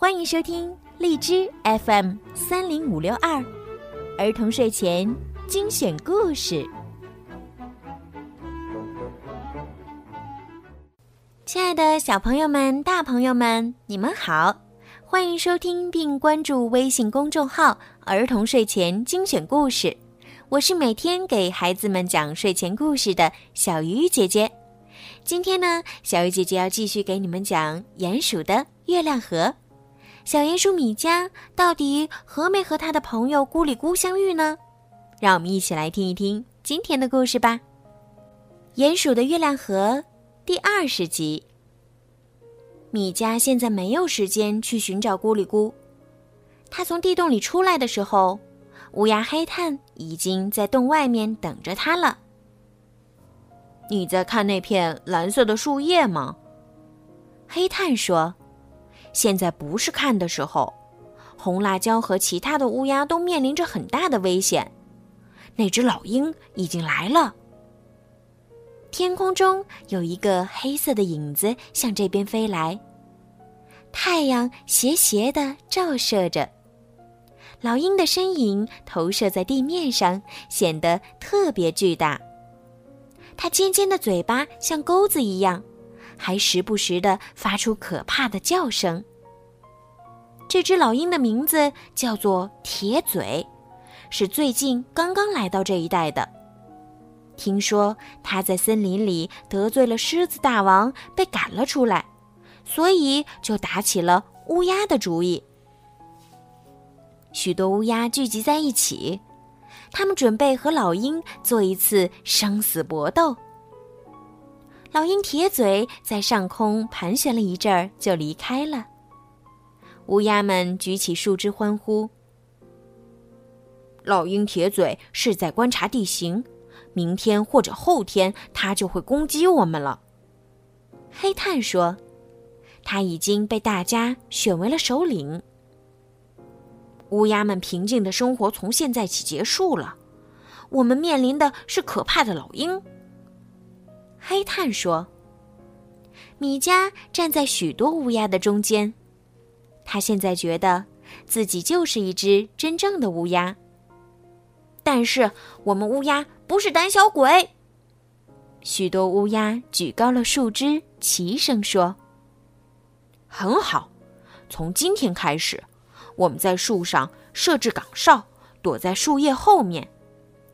欢迎收听荔枝 FM 三零五六二儿童睡前精选故事。亲爱的小朋友们、大朋友们，你们好！欢迎收听并关注微信公众号“儿童睡前精选故事”，我是每天给孩子们讲睡前故事的小鱼姐姐。今天呢，小鱼姐姐要继续给你们讲《鼹鼠的月亮河》。小鼹鼠米迦到底和没和他的朋友咕里咕相遇呢？让我们一起来听一听今天的故事吧。《鼹鼠的月亮河》第二十集。米迦现在没有时间去寻找咕里咕，他从地洞里出来的时候，乌鸦黑炭已经在洞外面等着他了。你在看那片蓝色的树叶吗？黑炭说。现在不是看的时候，红辣椒和其他的乌鸦都面临着很大的危险。那只老鹰已经来了。天空中有一个黑色的影子向这边飞来，太阳斜斜的照射着，老鹰的身影投射在地面上，显得特别巨大。它尖尖的嘴巴像钩子一样。还时不时的发出可怕的叫声。这只老鹰的名字叫做铁嘴，是最近刚刚来到这一带的。听说它在森林里得罪了狮子大王，被赶了出来，所以就打起了乌鸦的主意。许多乌鸦聚集在一起，他们准备和老鹰做一次生死搏斗。老鹰铁嘴在上空盘旋了一阵儿，就离开了。乌鸦们举起树枝欢呼。老鹰铁嘴是在观察地形，明天或者后天，它就会攻击我们了。黑炭说：“他已经被大家选为了首领。乌鸦们平静的生活从现在起结束了，我们面临的是可怕的老鹰。”黑炭说：“米加站在许多乌鸦的中间，他现在觉得自己就是一只真正的乌鸦。但是我们乌鸦不是胆小鬼。”许多乌鸦举高了树枝，齐声说：“很好，从今天开始，我们在树上设置岗哨，躲在树叶后面。”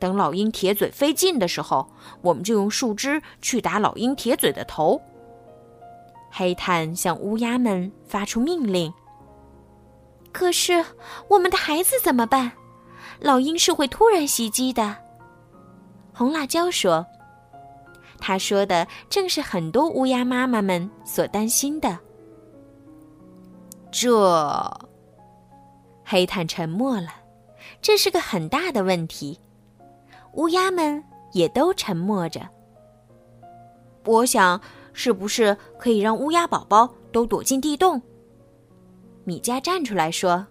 等老鹰铁嘴飞近的时候，我们就用树枝去打老鹰铁嘴的头。黑炭向乌鸦们发出命令。可是我们的孩子怎么办？老鹰是会突然袭击的。红辣椒说：“他说的正是很多乌鸦妈妈们所担心的。”这，黑炭沉默了。这是个很大的问题。乌鸦们也都沉默着。我想，是不是可以让乌鸦宝宝都躲进地洞？米迦站出来说：“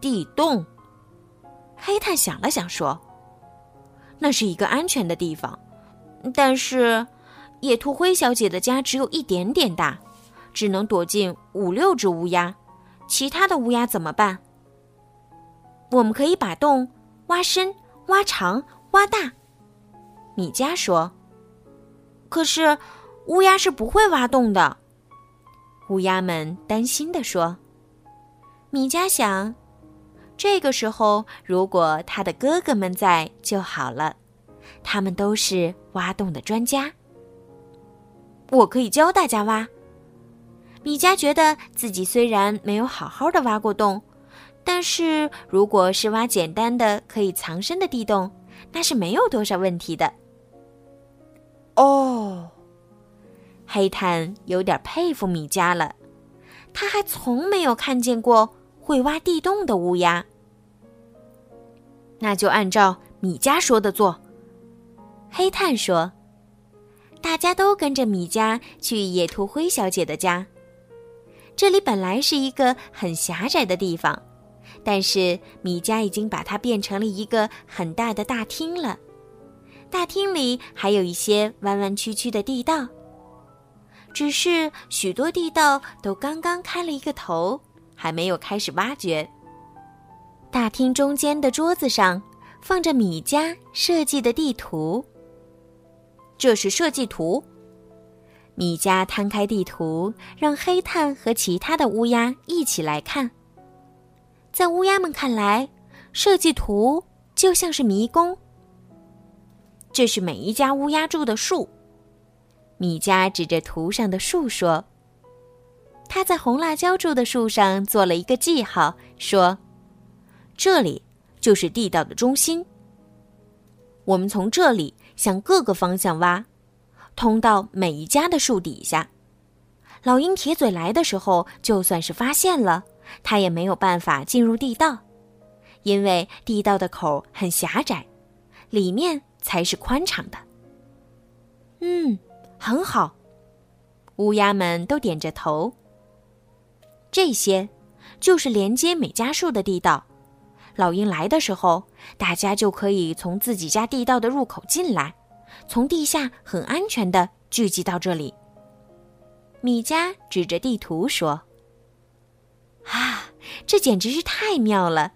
地洞。”黑炭想了想说：“那是一个安全的地方，但是野兔灰小姐的家只有一点点大，只能躲进五六只乌鸦。其他的乌鸦怎么办？我们可以把洞挖深。”挖长挖大，米迦说：“可是乌鸦是不会挖洞的。”乌鸦们担心地说。米迦想，这个时候如果他的哥哥们在就好了，他们都是挖洞的专家。我可以教大家挖。米迦觉得自己虽然没有好好的挖过洞。但是，如果是挖简单的可以藏身的地洞，那是没有多少问题的。哦，黑炭有点佩服米迦了，他还从没有看见过会挖地洞的乌鸦。那就按照米迦说的做。黑炭说：“大家都跟着米迦去野兔灰小姐的家。这里本来是一个很狭窄的地方。”但是米家已经把它变成了一个很大的大厅了，大厅里还有一些弯弯曲曲的地道。只是许多地道都刚刚开了一个头，还没有开始挖掘。大厅中间的桌子上放着米家设计的地图。这是设计图。米家摊开地图，让黑炭和其他的乌鸦一起来看。在乌鸦们看来，设计图就像是迷宫。这是每一家乌鸦住的树。米家指着图上的树说：“他在红辣椒住的树上做了一个记号，说。”这里就是地道的中心。我们从这里向各个方向挖，通到每一家的树底下。老鹰铁嘴来的时候，就算是发现了，它也没有办法进入地道，因为地道的口很狭窄，里面才是宽敞的。嗯，很好，乌鸦们都点着头。这些就是连接每家树的地道。老鹰来的时候，大家就可以从自己家地道的入口进来，从地下很安全的聚集到这里。米迦指着地图说：“啊，这简直是太妙了！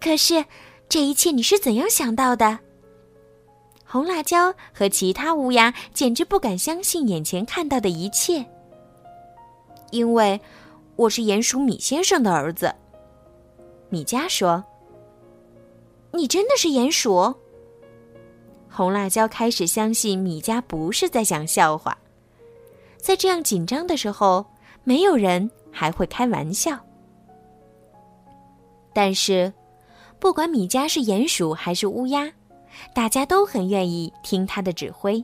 可是，这一切你是怎样想到的？”红辣椒和其他乌鸦简直不敢相信眼前看到的一切，因为我是鼹鼠米先生的儿子。米加说：“你真的是鼹鼠？”红辣椒开始相信米加不是在讲笑话。在这样紧张的时候，没有人还会开玩笑。但是，不管米迦是鼹鼠还是乌鸦，大家都很愿意听他的指挥。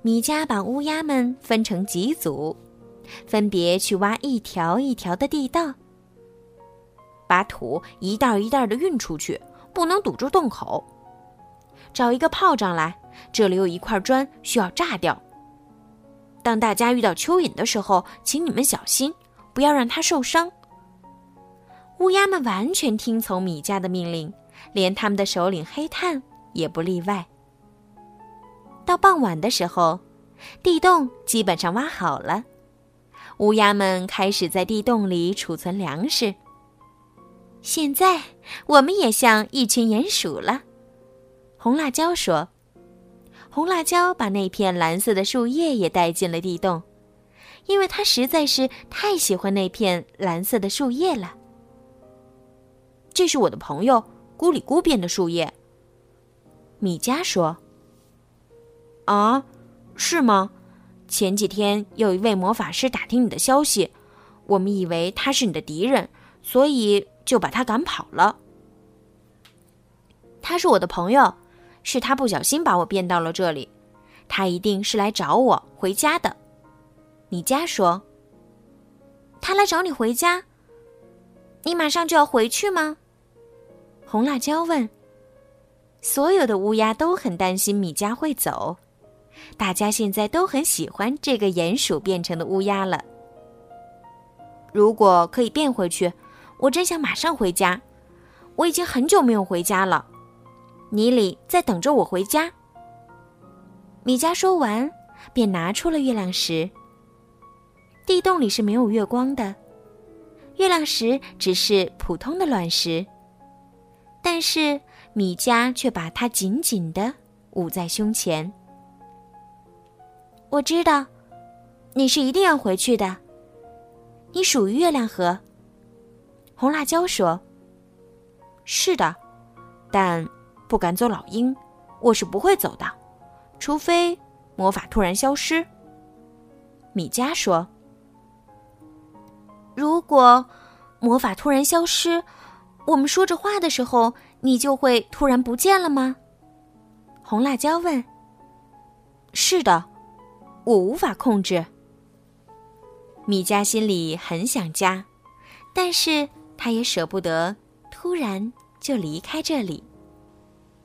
米迦把乌鸦们分成几组，分别去挖一条一条的地道。把土一袋一袋的运出去，不能堵住洞口。找一个炮仗来，这里有一块砖需要炸掉。当大家遇到蚯蚓的时候，请你们小心，不要让它受伤。乌鸦们完全听从米迦的命令，连他们的首领黑炭也不例外。到傍晚的时候，地洞基本上挖好了，乌鸦们开始在地洞里储存粮食。现在我们也像一群鼹鼠了，红辣椒说。红辣椒把那片蓝色的树叶也带进了地洞，因为它实在是太喜欢那片蓝色的树叶了。这是我的朋友咕里咕变的树叶。米迦说：“啊，是吗？前几天有一位魔法师打听你的消息，我们以为他是你的敌人，所以。”就把他赶跑了。他是我的朋友，是他不小心把我变到了这里。他一定是来找我回家的。米迦说：“他来找你回家，你马上就要回去吗？”红辣椒问。所有的乌鸦都很担心米迦会走，大家现在都很喜欢这个鼹鼠变成的乌鸦了。如果可以变回去。我真想马上回家，我已经很久没有回家了。尼里在等着我回家。米迦说完，便拿出了月亮石。地洞里是没有月光的，月亮石只是普通的卵石，但是米迦却把它紧紧的捂在胸前。我知道，你是一定要回去的。你属于月亮河。红辣椒说：“是的，但不赶走老鹰，我是不会走的，除非魔法突然消失。”米迦说：“如果魔法突然消失，我们说着话的时候，你就会突然不见了吗？”红辣椒问。“是的，我无法控制。”米迦心里很想家，但是。他也舍不得突然就离开这里。